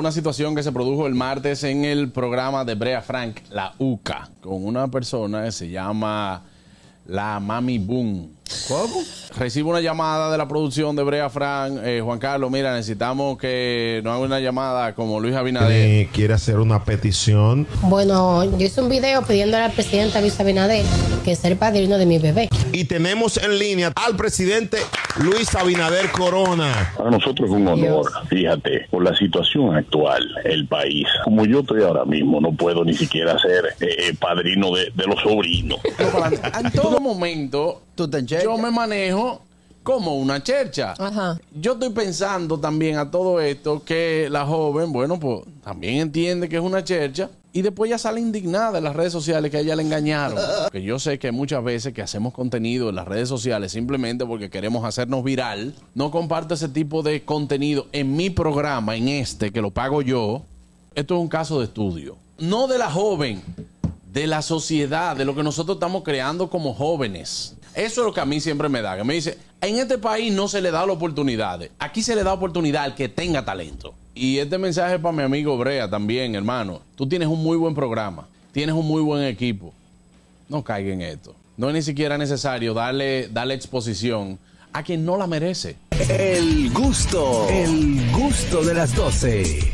una situación que se produjo el martes en el programa de Brea Frank, la UCA, con una persona que se llama la Mami Boom. ¿Cómo? Recibo una llamada de la producción de Brea Frank. Eh, Juan Carlos, mira, necesitamos que nos haga una llamada como Luis Abinader. Eh, quiere hacer una petición. Bueno, yo hice un video pidiéndole al presidente Luis Abinader que sea el padrino de mi bebé. Y tenemos en línea al presidente Luis Abinader Corona. Para nosotros es un honor, Dios. fíjate, por la situación actual, el país. Como yo estoy ahora mismo, no puedo ni siquiera ser eh, eh, padrino de, de los sobrinos. En todo momento, Tú te yo me manejo como una chercha. Ajá. Yo estoy pensando también a todo esto que la joven, bueno, pues también entiende que es una chercha y después ya sale indignada en las redes sociales que a ella le engañaron. Que yo sé que muchas veces que hacemos contenido en las redes sociales simplemente porque queremos hacernos viral, no comparto ese tipo de contenido en mi programa, en este, que lo pago yo. Esto es un caso de estudio. No de la joven, de la sociedad, de lo que nosotros estamos creando como jóvenes. Eso es lo que a mí siempre me da, que me dice, en este país no se le da la oportunidades, aquí se le da oportunidad al que tenga talento. Y este mensaje es para mi amigo Brea también, hermano. Tú tienes un muy buen programa, tienes un muy buen equipo. No caiga en esto. No es ni siquiera necesario darle, darle exposición a quien no la merece. El gusto, el gusto de las 12.